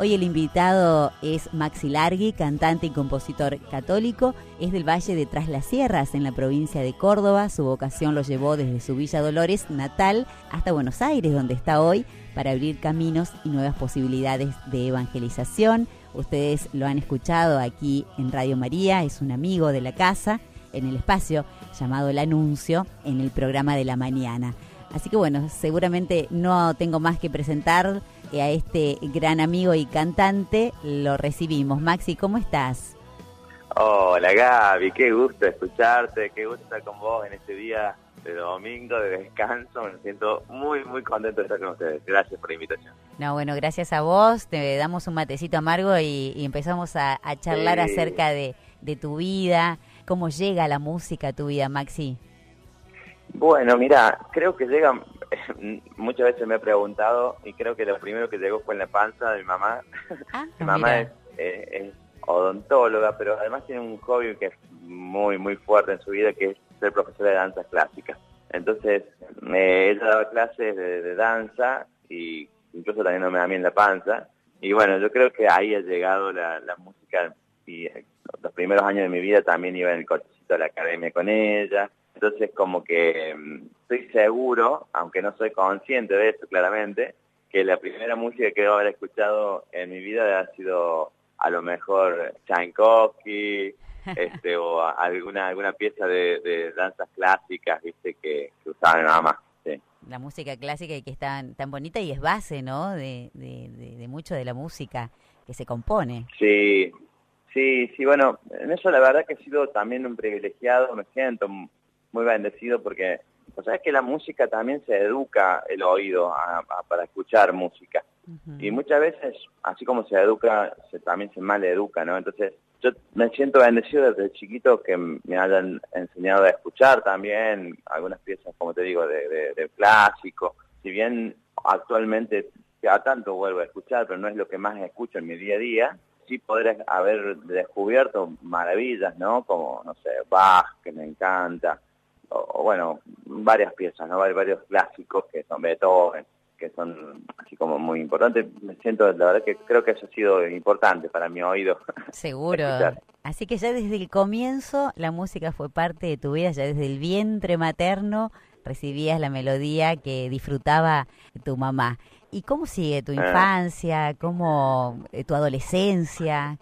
Hoy el invitado es Maxi Largui, cantante y compositor católico. Es del Valle de Tras las Sierras, en la provincia de Córdoba. Su vocación lo llevó desde su Villa Dolores natal hasta Buenos Aires, donde está hoy, para abrir caminos y nuevas posibilidades de evangelización. Ustedes lo han escuchado aquí en Radio María, es un amigo de la casa, en el espacio llamado El Anuncio, en el programa de la mañana. Así que bueno, seguramente no tengo más que presentar a este gran amigo y cantante. Lo recibimos. Maxi, ¿cómo estás? Hola Gaby, qué gusto escucharte, qué gusto estar con vos en este día de domingo de descanso. Me siento muy, muy contento de estar con ustedes. Gracias por la invitación. No, bueno, gracias a vos. Te damos un matecito amargo y, empezamos a, charlar acerca de, de tu vida. ¿Cómo llega la música a tu vida, Maxi? Bueno, mira, creo que llega, muchas veces me he preguntado y creo que lo primero que llegó fue en la panza de mi mamá. Ah, mi mamá es, es, odontóloga, pero además tiene un hobby que es muy, muy fuerte en su vida, que es ser profesora de danza clásica. Entonces, me, ella daba clases de, danza y incluso también me da a mí en la panza. Y bueno, yo creo que ahí ha llegado la, la música y eh, los primeros años de mi vida también iba en el cochecito a la academia con ella entonces como que mm, estoy seguro, aunque no soy consciente de eso claramente, que la primera música que debo haber escuchado en mi vida ha sido a lo mejor Tchaikovsky, este, o alguna alguna pieza de, danzas clásicas, viste, que, usaba mi mamá. La música clásica y que es tan, tan bonita y es base, ¿no? De, de mucho de la música que se compone. Sí, sí, sí, bueno, en eso la verdad que he sido también un privilegiado, me siento muy bendecido porque, o sea, es que la música también se educa el oído para escuchar música. Y muchas veces, así como se educa, se, también se mal educa, ¿no? Entonces, yo me siento bendecido desde chiquito que me hayan enseñado a escuchar también algunas piezas, como te digo, de, de, clásico. Si bien actualmente ya tanto vuelvo a escuchar, pero no es lo que más escucho en mi día a día, sí poder haber descubierto maravillas, ¿no? Como, no sé, Bach, que me encanta, o, bueno, varias piezas, ¿no? Hay varios clásicos que son Beethoven, que son así como muy importantes. Me siento, la verdad que creo que eso ha sido importante para mi oído. Seguro. así que ya desde el comienzo la música fue parte de tu vida, ya desde el vientre materno recibías la melodía que disfrutaba tu mamá. ¿Y cómo sigue tu ah. infancia? ¿Cómo eh, tu adolescencia?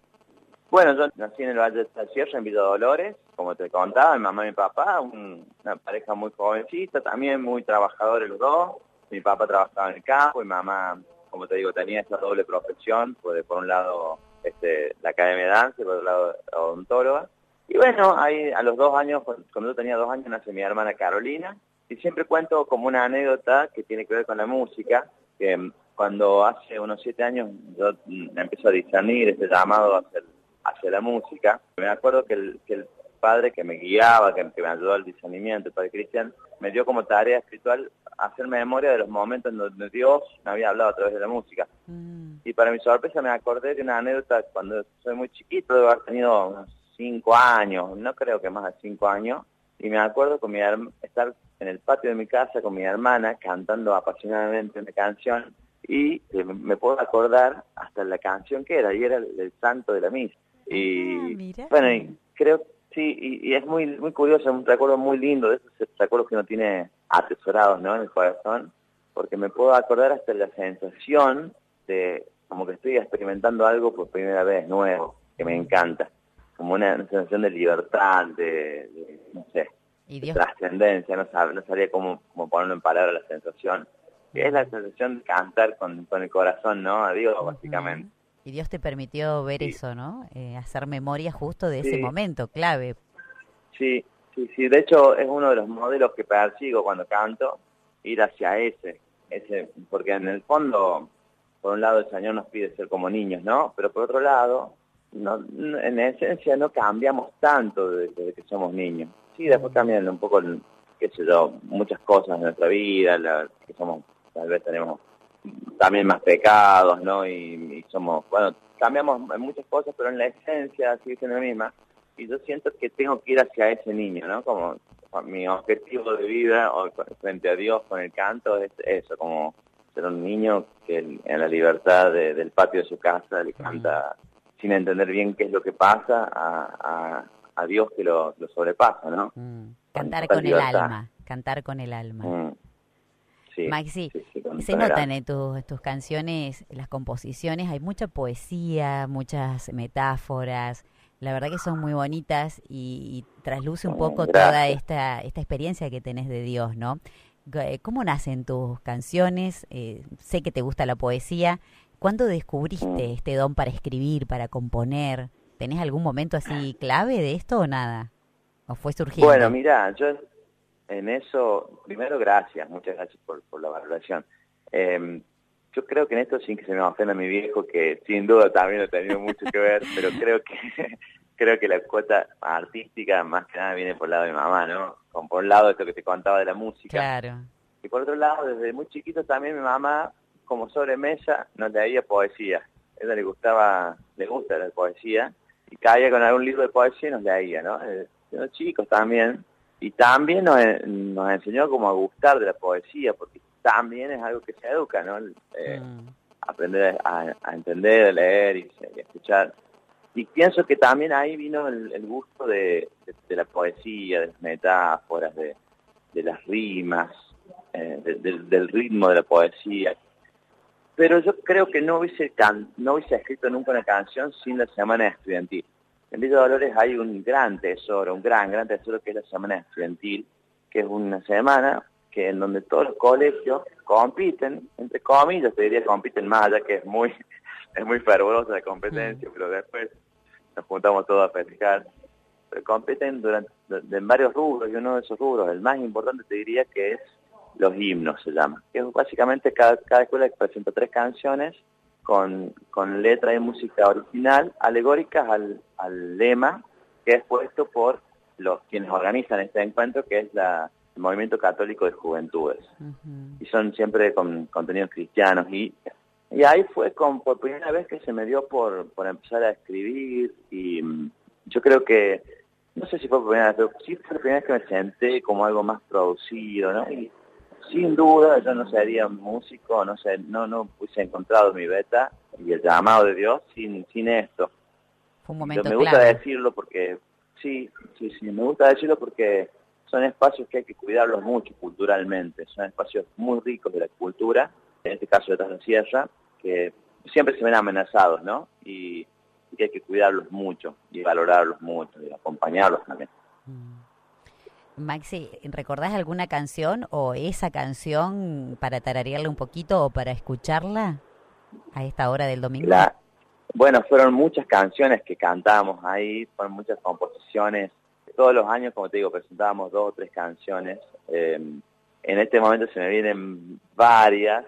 Bueno, yo nací en el Valle de Sierra, en Villa Dolores, como te contaba, mi mamá y mi papá, una pareja muy jovencita, también muy trabajadores los dos. Mi papá trabajaba en el campo mi mamá, como te digo, tenía esa doble profesión, pues por un lado este, la academia de danza por otro lado odontóloga. Y bueno, ahí a los dos años, cuando yo tenía dos años, nace mi hermana Carolina. Y siempre cuento como una anécdota que tiene que ver con la música, que cuando hace unos siete años yo mm, empecé a discernir este llamado hacia hacia la música. Me acuerdo que el, que el padre que me guiaba, que, me ayudó al discernimiento, el padre Cristian, me dio como tarea espiritual hacer memoria de los momentos en donde Dios me había hablado a través de la música. Mm. Y para mi sorpresa me acordé de una anécdota cuando soy muy chiquito, debo haber tenido unos cinco años, no creo que más de cinco años, y me acuerdo con mi estar en el patio de mi casa con mi hermana cantando apasionadamente una canción y me puedo acordar hasta la canción que era, y era el santo de la misa. Y ah, bueno, creo, sí, y, es muy muy curioso, un recuerdo muy lindo de esos recuerdos que uno tiene atesorados ¿no? en el corazón, porque me puedo acordar hasta la sensación de como que estoy experimentando algo por primera vez nuevo, que me encanta, como una, sensación de libertad, de, no sé, de trascendencia, no, sab, no sabría cómo, cómo ponerlo en palabras la sensación, que es la sensación de cantar con, con el corazón, ¿no? A Dios, básicamente. Y Dios te permitió ver eso, ¿no? Eh, hacer memoria justo de ese momento clave. Sí, sí, sí. De hecho, es uno de los modelos que persigo cuando canto, ir hacia ese. ese porque en el fondo, por un lado, el Señor nos pide ser como niños, ¿no? Pero por otro lado, no, en esencia no cambiamos tanto desde que somos niños. Sí, después cambian un poco, qué sé yo, muchas cosas en nuestra vida, la, que somos, tal vez tenemos también más pecados, ¿no? Y, somos, bueno, cambiamos muchas cosas, pero en la esencia sigue siendo la misma. Y yo siento que tengo que ir hacia ese niño, ¿no? Como mi objetivo de vida o frente a Dios con el canto es eso, como ser un niño que en la libertad del patio de su casa le canta sin entender bien qué es lo que pasa a, a, Dios que lo, sobrepasa, ¿no? Mm. Cantar con, el alma, cantar con el alma. Mm. Maxi, se notan en tus, tus canciones, las composiciones, hay mucha poesía, muchas metáforas, la verdad que son muy bonitas y, trasluce un poco toda esta, esta experiencia que tenés de Dios, ¿no? Eh, ¿Cómo nacen tus canciones? Eh, sé que te gusta la poesía. ¿Cuándo descubriste mm. este don para escribir, para componer? ¿Tenés algún momento así clave de esto o nada? ¿O fue surgiendo? Bueno, mira, yo en eso, primero gracias, muchas gracias por, la valoración. Em, yo creo que en esto, sin que se me ofenda mi viejo, que sin duda también ha tenido mucho que ver, pero creo que creo que la cuota artística más que nada viene por el lado de mi mamá, ¿no? Como por un lado esto que te contaba de la música. Claro. Y por otro lado, desde muy chiquito también mi mamá, como sobremesa, nos leía poesía. A ella le gustaba, le gusta la poesía, y caía con algún libro de poesía y nos leía, ¿no? Eh, los chicos también. Y también nos, nos enseñó como a gustar de la poesía, porque también es algo que se educa, ¿no? Eh, mm. Aprender a, entender, a leer y, a escuchar. Y pienso que también ahí vino el, gusto de, la poesía, de las metáforas, de, las rimas, eh, del ritmo de la poesía. Pero yo creo que no hubiese, no hubiese escrito nunca una canción sin la Semana Estudiantil. En Villa Dolores hay un gran tesoro, un gran, gran tesoro que es la Semana Estudiantil, que es una semana que en donde todos los colegios compiten, entre comillas, te diría compiten más, ya que es muy, es muy fervorosa la competencia, mm. pero después nos juntamos todos a festejar. Pero compiten durante, en varios rubros, y uno de esos rubros, el más importante te diría que es los himnos, se llama. Que es básicamente cada, cada escuela presenta tres canciones con, con letra y música original, alegóricas al, al lema que es puesto por los quienes organizan este encuentro, que es la el movimiento católico de juventudes. Y son siempre con contenidos cristianos. Y, y ahí fue con, por primera vez que se me dio por, por empezar a escribir. Y mm, yo creo que, no sé si fue por primera vez, pero sí fue la primera vez que me senté como algo más producido, ¿no? Y sin duda yo no sería músico, no sé, no, no hubiese encontrado mi beta y el llamado de Dios sin, sin esto. Fue un momento me gusta decirlo porque, sí, sí, sí, me gusta decirlo porque son espacios que hay que cuidarlos mucho culturalmente, son espacios muy ricos de la cultura, en este caso de la Sierra, que siempre se ven amenazados, ¿no? Y, que hay que cuidarlos mucho y valorarlos mucho y acompañarlos también. Maxi, ¿recordás alguna canción o esa canción para tararearla un poquito o para escucharla a esta hora del domingo? bueno, fueron muchas canciones que cantábamos ahí, fueron muchas composiciones todos los años, como te digo, presentábamos dos o tres canciones. Eh, en este momento se me vienen varias,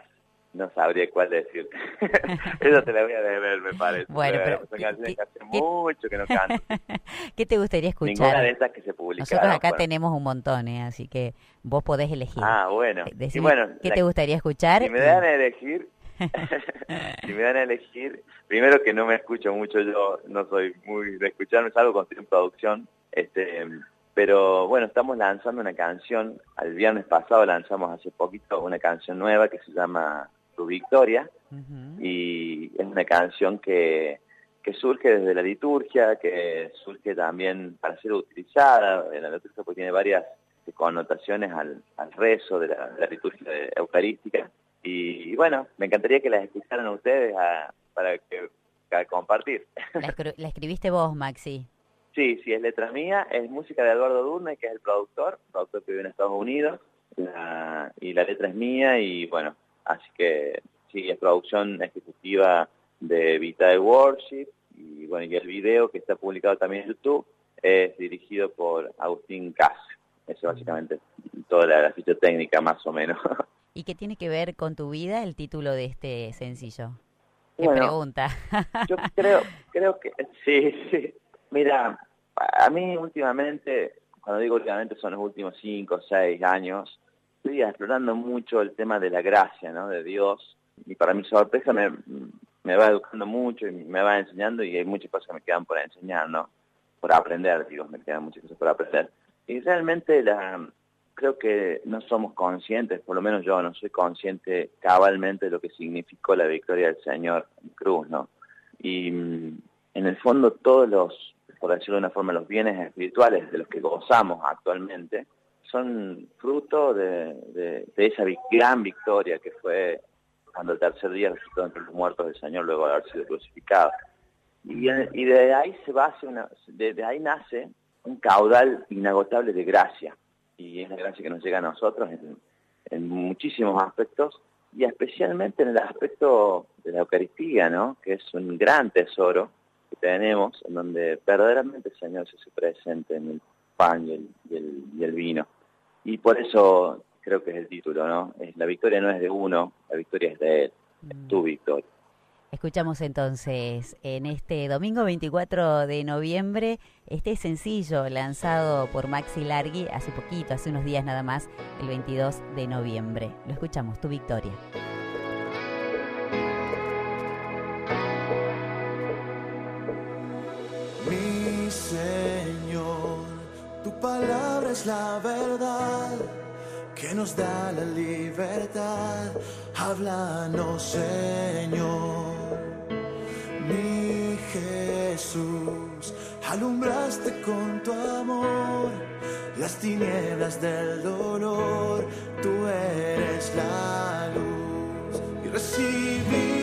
no sabría cuál decir. Eso te la voy a deber, me parece. Bueno, pero, Son canciones que hace mucho que no canto. ¿Qué te gustaría escuchar? Ninguna de esas que se publicaron. Nosotros acá tenemos un montón, ¿eh? así que vos podés elegir. Ah, bueno. y bueno ¿Qué te gustaría escuchar? Si me dan a elegir, si me dan a elegir, primero que no me escucho mucho, yo no soy muy de escucharme, salgo con en producción, este, pero bueno, estamos lanzando una canción, al viernes pasado lanzamos hace poquito una canción nueva que se llama Tu Victoria, y es una canción que, que surge desde la liturgia, que surge también para ser utilizada en la liturgia porque tiene varias connotaciones al, al rezo de la, liturgia eucarística. Y, bueno, me encantaría que las escucharan ustedes para que compartir. La, escribiste vos, Maxi. Sí, sí, es letra mía, es música de Eduardo Durne, que es el productor, productor que vive en Estados Unidos, y la letra es mía, y bueno, así que sí, es producción ejecutiva de Vita de Worship, y bueno, y el video que está publicado también en YouTube es dirigido por Agustín Cas. Eso básicamente toda la, ficha técnica más o menos. ¿Y qué tiene que ver con tu vida el título de este sencillo? ¿Qué pregunta? yo creo, creo que sí, sí. Mira, a mí últimamente, cuando digo últimamente son los últimos cinco o seis años, explorando mucho el tema de la gracia, ¿no? De Dios. Y para mi sorpresa me, me va educando mucho y me va enseñando y hay muchas cosas que me quedan por enseñar, ¿no? Por aprender, digo, me quedan muchas cosas por aprender. Y realmente la, creo que no somos conscientes, por lo menos yo no soy consciente cabalmente de lo que significó la victoria del Señor en cruz, ¿no? Y mm, en el fondo todos los, por decirlo de una forma, los bienes espirituales de los que gozamos actualmente son fruto de, esa gran victoria que fue cuando el tercer día resucitó entre los muertos del Señor luego de haber sido crucificado. Y, y de ahí se base una, de ahí nace un caudal inagotable de gracia y es la gracia que nos llega a nosotros en, muchísimos aspectos y especialmente en el aspecto de la Eucaristía, ¿no? que es un gran tesoro que tenemos, en donde verdaderamente el Señor se hace presente en el pan y el, y el, vino. Y por eso creo que es el título, ¿no? La victoria no es de uno, la victoria es de Él, es tu mm. victoria. Escuchamos entonces en este domingo 24 de noviembre este sencillo lanzado por Maxi Largui hace poquito, hace unos días nada más, el 22 de noviembre. Lo escuchamos, tu victoria. Es la verdad que nos da la libertad. Háblanos, Señor. Mi Jesús, alumbraste con tu amor las tinieblas del dolor. Tú eres la luz y recibimos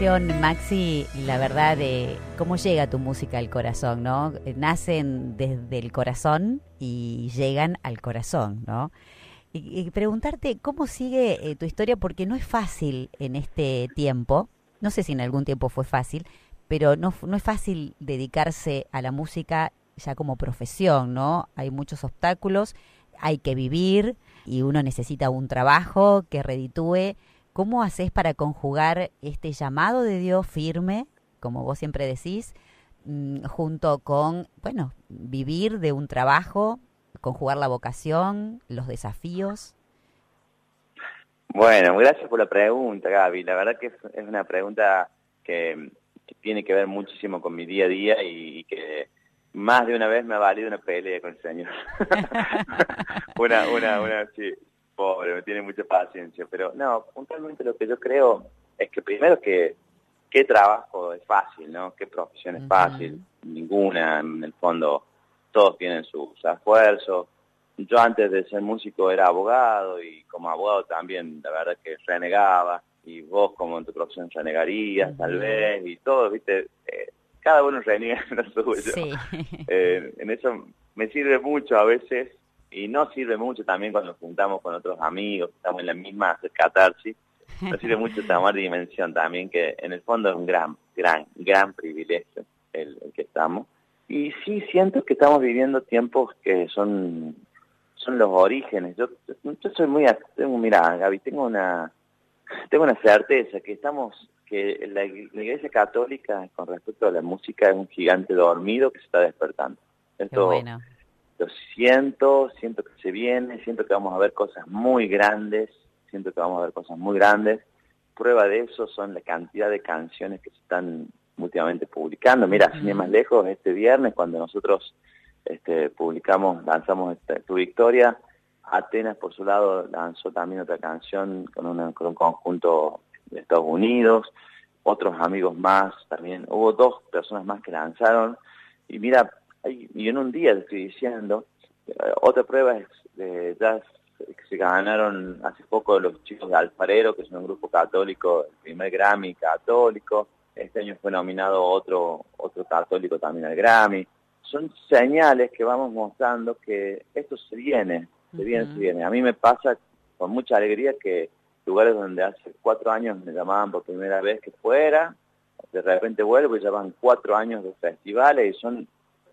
Maxi, la verdad, de cómo llega tu música al corazón, ¿no? Nacen desde el corazón y llegan al corazón, ¿no? Y, preguntarte cómo sigue eh, tu historia, porque no es fácil en este tiempo, no sé si en algún tiempo fue fácil, pero no, no es fácil dedicarse a la música ya como profesión, ¿no? Hay muchos obstáculos, hay que vivir y uno necesita un trabajo que reditúe ¿Cómo haces para conjugar este llamado de Dios firme, como vos siempre decís, mm, junto con, bueno, vivir de un trabajo, conjugar la vocación, los desafíos? Bueno, gracias por la pregunta, Gaby. La verdad que es una pregunta que, tiene que ver muchísimo con mi día a día y, que más de una vez me ha valido una pelea con el Señor. una, una, una, sí, pobre, me tiene mucha paciencia, pero no, puntualmente lo que yo creo es que primero que qué trabajo es fácil, ¿no? Qué profesión es fácil, ninguna, en el fondo todos tienen sus esfuerzos. Yo antes de ser músico era abogado y como abogado también, la verdad que renegaba y vos como en tu profesión renegarías tal vez y todo, viste, eh, cada uno renega en lo suyo. Sí. Eh, en eso me sirve mucho a veces y no sirve mucho también cuando nos juntamos con otros amigos, estamos en la misma catarsis, no sirve mucho tomar dimensión también, que en el fondo es un gran, gran, gran privilegio el, que estamos. Y sí siento que estamos viviendo tiempos que son, son los orígenes. Yo, yo soy muy, tengo, mira, Gaby, tengo una, tengo una certeza que estamos, que la, Iglesia Católica con respecto a la música es un gigante dormido que se está despertando. Esto, bueno lo siento, siento que se viene, siento que vamos a ver cosas muy grandes, siento que vamos a ver cosas muy grandes. Prueba de eso son la cantidad de canciones que se están últimamente publicando. Mira, sin ir más lejos, este viernes cuando nosotros este, publicamos, lanzamos este, Tu Victoria, Atenas por su lado lanzó también otra canción con, una, con un conjunto de Estados Unidos, otros amigos más también, hubo dos personas más que lanzaron, y mira, y en un día estoy diciendo, eh, otra prueba es de jazz que se ganaron hace poco los chicos de Alfarero, que es un grupo católico, el primer Grammy católico. Este año fue nominado otro, otro católico también al Grammy. Son señales que vamos mostrando que esto se viene, se viene, se viene. A mí me pasa con mucha alegría que lugares donde hace cuatro años me llamaban por primera vez que fuera, de repente vuelvo y ya van cuatro años de festivales y son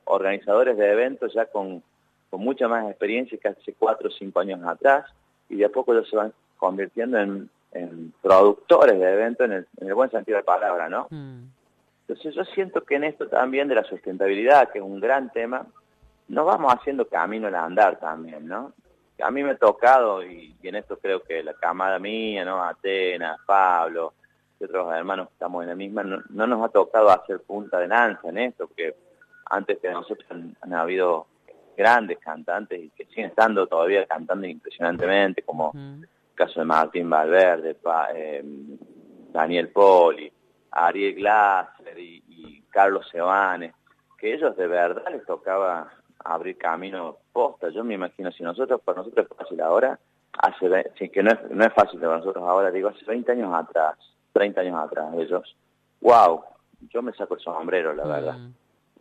organizadores de eventos ya con, con mucha más experiencia que hace cuatro o cinco años atrás y de a poco ellos se van convirtiendo en, productores de eventos en el, buen sentido de la palabra, ¿no? Mm. Entonces yo siento que en esto también de la sustentabilidad, que es un gran tema, nos vamos haciendo camino al andar también, ¿no? A mí me ha tocado, y, en esto creo que la camada mía, ¿no? Atenas, Pablo, y otros hermanos que estamos en la misma, no, no nos ha tocado hacer punta de lanza en esto, porque antes que nosotros han, habido grandes cantantes y que siguen estando todavía cantando impresionantemente, como el caso de Martín Valverde, eh, Daniel Poli, Ariel Glasser y, Carlos Sebane, que ellos de verdad les tocaba abrir camino posta. Yo me imagino, si nosotros, para nosotros es fácil ahora, hace, sí, que no es, no es fácil para nosotros ahora, digo, hace 20 años atrás, 30 años atrás, ellos, wow, yo me saco el sombrero, la verdad.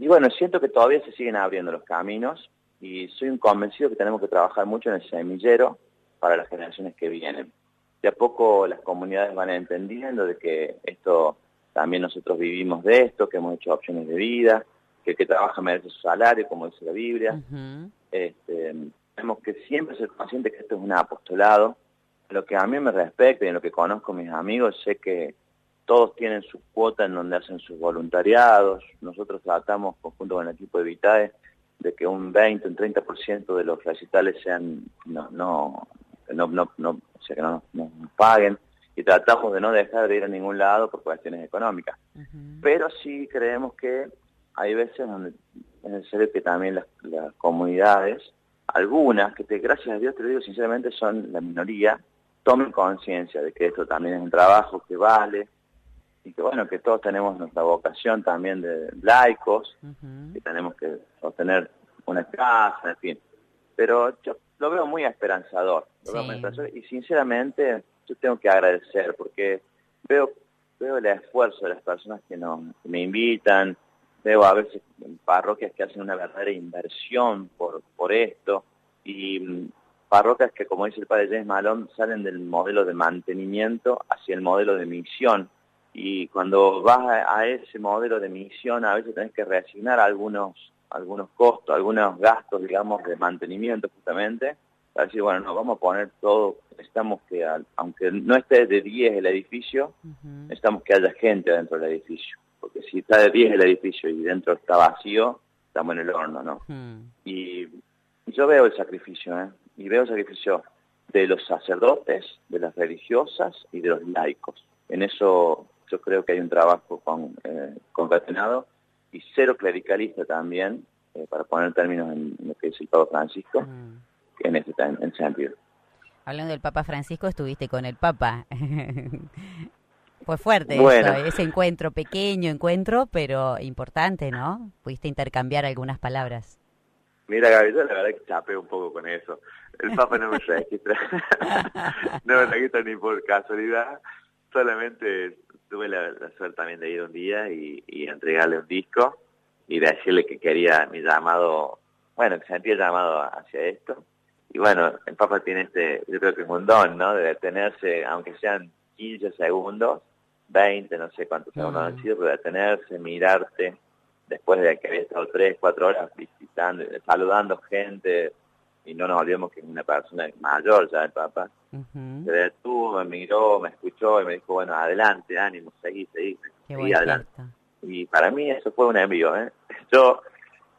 Y bueno, siento que todavía se siguen abriendo los caminos y soy un convencido que tenemos que trabajar mucho en el semillero para las generaciones que vienen. De a poco las comunidades van entendiendo de que esto también nosotros vivimos de esto, que hemos hecho opciones de vida, que el que trabaja merece su salario, como dice la Biblia. este, tenemos que siempre ser conscientes que esto es un apostolado. lo que a mí me respecta y en lo que conozco a mis amigos, sé que todos tienen su cuota en donde hacen sus voluntariados. Nosotros tratamos, conjunto con el equipo de Vitae, de que un 20, un 30% de los recitales sean, no, no, no, no, no, o sea, que no nos paguen y tratamos de no dejar de ir a ningún lado por cuestiones económicas. Pero sí creemos que hay veces donde es necesario que también las, las comunidades, algunas, que te, gracias a Dios te lo digo sinceramente, son la minoría, tomen conciencia de que esto también es un trabajo que vale, y que bueno, que todos tenemos nuestra vocación también de laicos, que tenemos que sostener una casa, en fin. Pero yo lo veo muy esperanzador, y sinceramente yo tengo que agradecer porque veo veo el esfuerzo de las personas que, nos, que me invitan, veo a veces parroquias que hacen una verdadera inversión por, por esto y mm, parroquias que, como dice el padre James Malone, salen del modelo de mantenimiento hacia el modelo de misión. Y cuando vas a, a ese modelo de misión, a veces tenés que reasignar algunos, algunos costos, algunos gastos, digamos, de mantenimiento justamente, para decir, bueno, no, vamos a poner todo, necesitamos que, aunque no esté de 10 el edificio, Ujú. necesitamos que haya gente dentro del edificio. Porque si está de 10 el edificio y dentro está vacío, estamos en el horno, ¿no? Mm. Y yo veo el sacrificio, ¿eh? Y veo el sacrificio de los sacerdotes, de las religiosas y de los laicos. En eso yo creo que hay un trabajo con, eh, concatenado y cero clericalista también, eh, para poner términos en, en lo que dice el Papa Francisco, Mm. en ese, en ese sentido. Hablando del Papa Francisco, estuviste con el Papa. Fue fuerte Bueno. eso, ese encuentro, pequeño encuentro, pero importante, ¿no? Pudiste intercambiar algunas palabras. Mira, Gaby, yo la verdad que chapé un poco con eso. El Papa no me registra, no me registra ni por casualidad, solamente tuve la, la suerte también de ir un día y, y entregarle un disco y decirle que quería mi llamado, bueno, que sentía el llamado hacia esto. Y bueno, el Papa tiene este, yo creo que es un don, ¿no? De detenerse, aunque sean 15 segundos, 20, no sé cuántos segundos han sido, pero detenerse, mirarte, después de que había estado tres, cuatro horas visitando, saludando gente, y no nos olvidemos que es una persona mayor ya el Papa, Ujú. se detuvo, me miró, me escuchó y me dijo, bueno, adelante, ánimo, seguí, seguí, seguí adelante. Y para mí eso fue un envío, ¿eh? Yo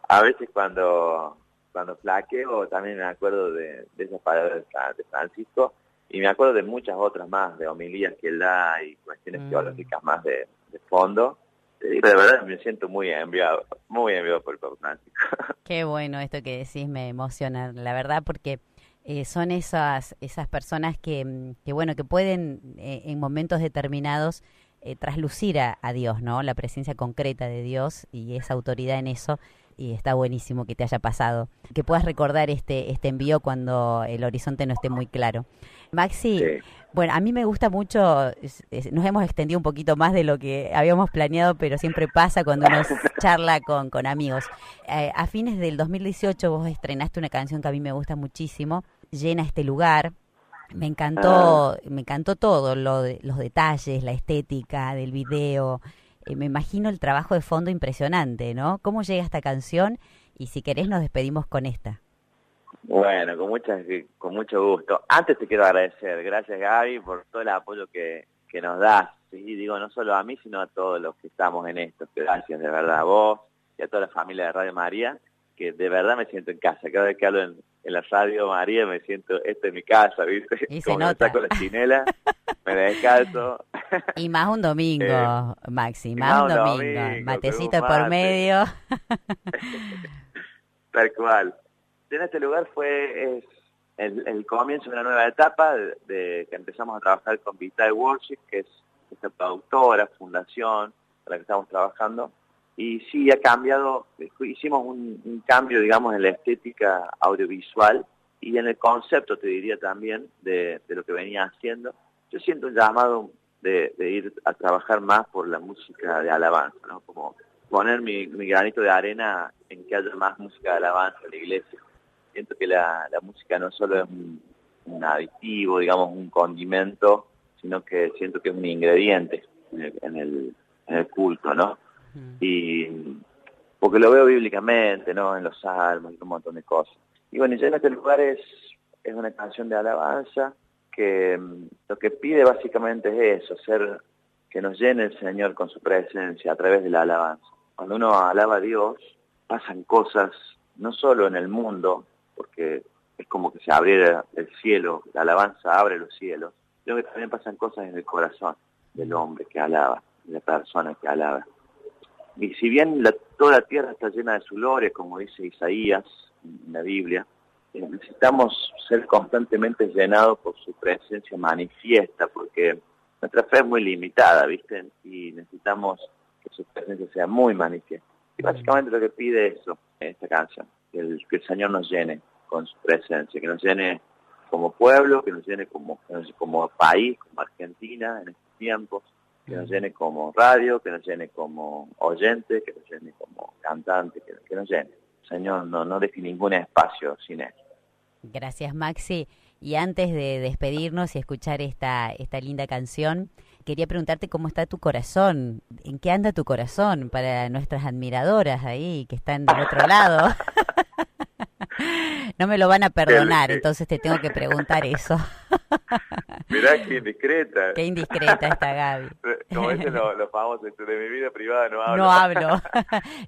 a veces cuando cuando flaqueo también me acuerdo de, de esas palabras de Francisco y me acuerdo de muchas otras más, de homilías que él da y cuestiones Mm. teológicas más de, de fondo. De verdad me siento muy enviado, muy enviado por el Papa. Qué bueno esto que decís, me emociona, la verdad, porque eh, son esas, esas personas que, mm, que, bueno, que pueden eh, en momentos determinados eh, traslucir a, a Dios, ¿no? La presencia concreta de Dios y esa autoridad en eso. Y está buenísimo que te haya pasado. Que puedas recordar este, este envío cuando el horizonte no esté muy claro. Maxi, Sí. bueno, a mí me gusta mucho, es- es- nos hemos extendido un poquito más de lo que habíamos planeado, pero siempre pasa cuando uno charla con, con amigos. Eh, a fines del 2018 vos estrenaste una canción que a mí me gusta muchísimo, Llena este lugar. Me encantó, me encantó todo, lo de- los detalles, la estética del video. Eh, me imagino el trabajo de fondo impresionante, ¿no? ¿Cómo llega esta canción? Y si querés nos despedimos con esta. Bueno, con, muchas, con mucho gusto. Antes te quiero agradecer, gracias Gaby por todo el apoyo que, que nos das. Sí, digo, no solo a mí, sino a todos los que estamos en esto. Gracias de verdad a vos y a toda la familia de Radio María, que de verdad me siento en casa. Cada vez que hablo en, en la Radio María me siento, esta es mi casa, ¿viste? Y se Como me nota. saco la chinela, me descalzo. Y más un domingo, Eh, Maxi, más un más un domingo. domingo, Matecito por medio. Tal cual. En este lugar fue es el, el comienzo de una nueva etapa de, de que empezamos a trabajar con Vital Worship, que es esta productora, fundación, con la que estamos trabajando. Y sí, ha cambiado, hicimos un, cambio, digamos, en la estética audiovisual y en el concepto, te diría también, de, lo que venía haciendo. Yo siento un llamado de, ir a trabajar más por la música de alabanza, ¿no? Como poner mi, granito de arena en que haya más música de alabanza en la iglesia. Siento que la, música no solo es un, aditivo, digamos, un condimento, sino que siento que es un ingrediente en el culto, ¿no? Y porque lo veo bíblicamente, ¿no? En los salmos y un montón de cosas. Y bueno, ya en este lugar es, es una canción de alabanza que mm, lo que pide básicamente es eso, ser que nos llene el Señor con su presencia a través de la alabanza. Cuando uno alaba a Dios, pasan cosas no solo en el mundo, porque es como que se abriera el cielo, la alabanza abre los cielos, sino que también pasan cosas en el corazón del hombre que alaba, de la persona que alaba. Y si bien toda la tierra está llena de su gloria, como dice Isaías en la Biblia, eh, necesitamos ser constantemente llenados por su presencia manifiesta, porque nuestra fe es muy limitada, ¿viste? Y necesitamos que su presencia sea muy manifiesta. Y básicamente lo que pide es eso, esta canción, que el, que el Señor nos llene con su presencia, que nos llene como pueblo, que nos llene como, como país, como Argentina en estos tiempos, que nos llene como radio, que nos llene como oyente, que nos llene como cantante, que, que nos llene. Señor, no, no deje ningún espacio sin él. Gracias, Maxi. Y antes de despedirnos y escuchar esta, esta linda canción, quería preguntarte cómo está tu corazón, en qué anda tu corazón para nuestras admiradoras ahí que están del otro lado. no me lo van a perdonar, entonces te tengo que preguntar eso. Mirá qué indiscreta. Qué indiscreta está Gaby. Como dicen los, los famosos, de mi vida privada no hablo. No hablo.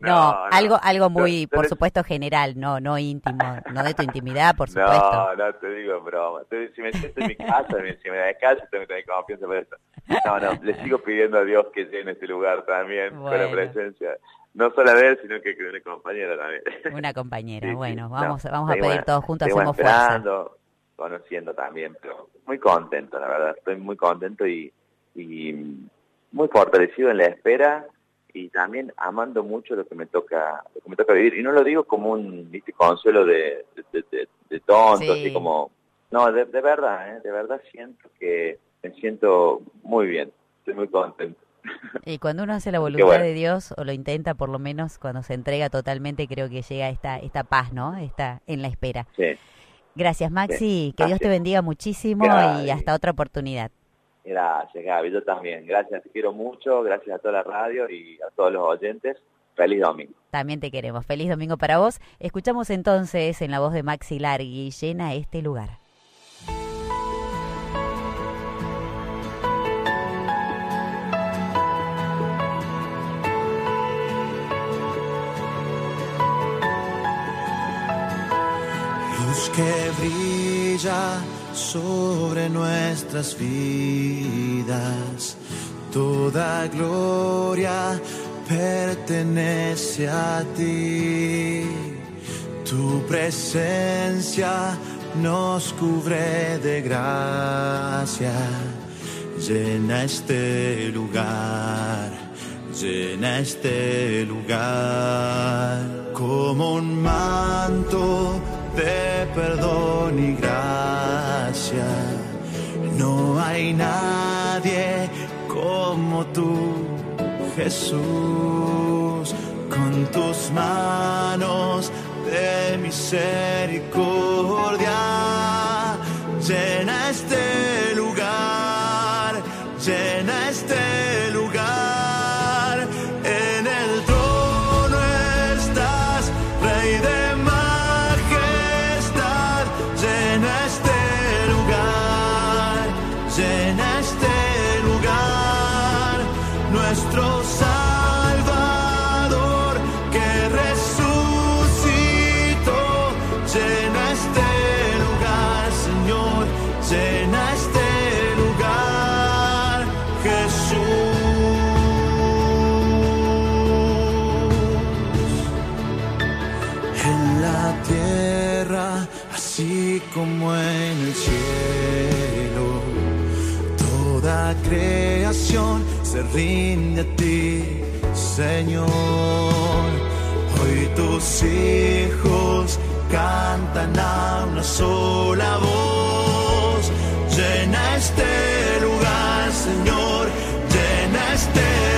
no, no, algo algo muy, por supuesto, general, no no íntimo, no de tu intimidad, por supuesto. No, no te digo broma. Si me siento en mi casa, si me da de casa, tengo que tener confianza por eso. No, no, le sigo pidiendo a Dios que llene este lugar también, con la presencia no solo a ver, sino que una compañera también. Una compañera, bueno, vamos, vamos a pedir todos juntos, hacemos fuerza. Conociendo también, pero muy contento, la verdad, estoy muy contento y, y muy fortalecido en la espera y también amando mucho lo que me toca lo que me toca vivir y no lo digo como un ¿viste? consuelo de, de, de, tonto así como no de, de verdad ¿eh? de verdad siento que me siento muy bien estoy muy contento y cuando uno hace la voluntad de Dios, o lo intenta por lo menos, cuando se entrega totalmente, creo que llega esta, esta paz, ¿no? Está en la espera. Sí. Gracias, Maxi. Que Dios te bendiga muchísimo y hasta otra oportunidad. Gracias, Gaby. Yo también. Gracias, te quiero mucho. Gracias a toda la radio y a todos los oyentes. Feliz domingo. También te queremos. Feliz domingo para vos. Escuchamos entonces en la voz de Maxi Largui, llena este lugar. Que brilla sobre nuestras vidas. Toda gloria pertenece a ti. Tu presencia nos cubre de gracia. Llena este lugar, llena este lugar como un manto de perdón y gracia. No hay nadie como tú, Jesús, con tus manos de misericordia. Llena este lugar, llena creación se rinde a ti, Señor. Hoy tus hijos cantan a una sola voz. Llena este lugar, Señor, llena este lugar.